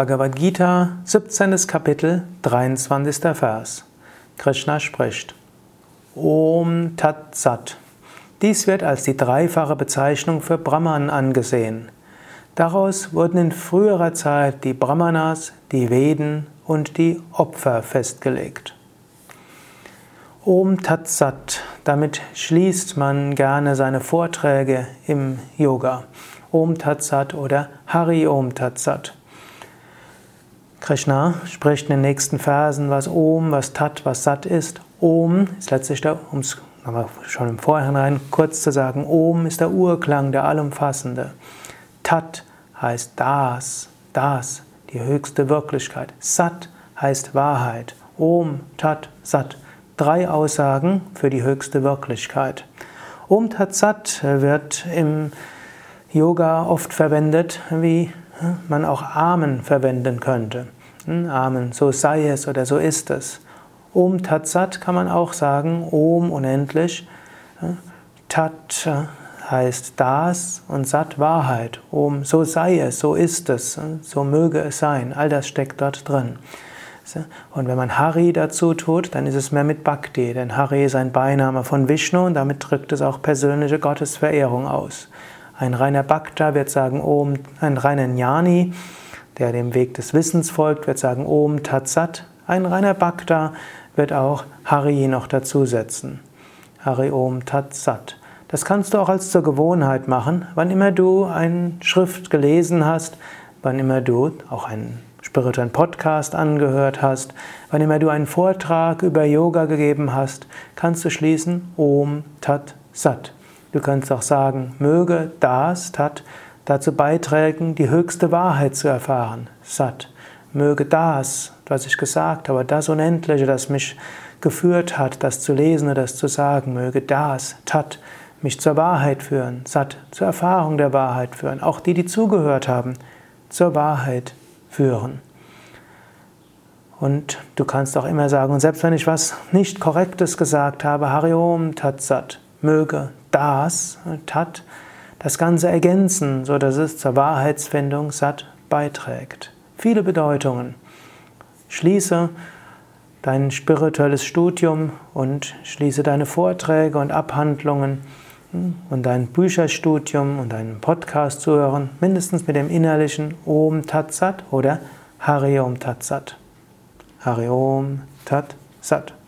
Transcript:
Bhagavad Gita, 17. Kapitel, 23. Vers. Krishna spricht. Om Tat Sat. Dies wird als die dreifache Bezeichnung für Brahman angesehen. Daraus wurden in früherer Zeit die Brahmanas, die Veden und die Opfer festgelegt. Om Tat Sat. Damit schließt man gerne seine Vorträge im Yoga. Om Tat Sat oder Hari Om Tat Sat. Krishna spricht in den nächsten Versen, was Om, was Tat, was Sat ist. Om ist letztlich der, um es schon im Vorhinein kurz zu sagen, Om ist der Urklang, der Allumfassende. Tat heißt das, das, die höchste Wirklichkeit. Sat heißt Wahrheit. Om, Tat, Sat. Drei Aussagen für die höchste Wirklichkeit. Om Tat Sat wird im Yoga oft verwendet, wie man auch Amen verwenden könnte. Hm, Amen, so sei es oder so ist es. Om Tat Sat kann man auch sagen, Om unendlich. Tat heißt das und Sat Wahrheit. Om, so sei es, so ist es, so möge es sein. All das steckt dort drin. Und wenn man Hari dazu tut, dann ist es mehr mit Bhakti, denn Hari ist ein Beiname von Vishnu und damit drückt es auch persönliche Gottesverehrung aus. Ein reiner Bhakta wird sagen Om, ein reiner Jnani, der dem Weg des Wissens folgt, wird sagen Om Tat Sat. Ein reiner Bhakta wird auch Hari noch dazusetzen. Hari Om Tat Sat. Das kannst du auch als zur Gewohnheit machen, wann immer du eine Schrift gelesen hast, wann immer du auch einen spirituellen Podcast angehört hast, wann immer du einen Vortrag über Yoga gegeben hast, kannst du schließen Om Tat Sat. Du kannst auch sagen, möge das, Tat, dazu beitragen, die höchste Wahrheit zu erfahren, Sat. Möge das, was ich gesagt habe, das Unendliche, das mich geführt hat, das zu lesen oder das zu sagen, möge das, Tat, mich zur Wahrheit führen, Sat, zur Erfahrung der Wahrheit führen, auch die, die zugehört haben, zur Wahrheit führen. Und du kannst auch immer sagen, und selbst wenn ich was nicht Korrektes gesagt habe, Hariom Tat Sat, möge das, Tat, das Ganze ergänzen, so dass es zur Wahrheitsfindung Sat beiträgt. Viele Bedeutungen. Schließe dein spirituelles Studium und schließe deine Vorträge und Abhandlungen hm, und dein Bücherstudium und deinen Podcast zu hören, mindestens mit dem innerlichen Om Tat Sat oder Hari Om Tat Sat. Hari Om Tat Sat.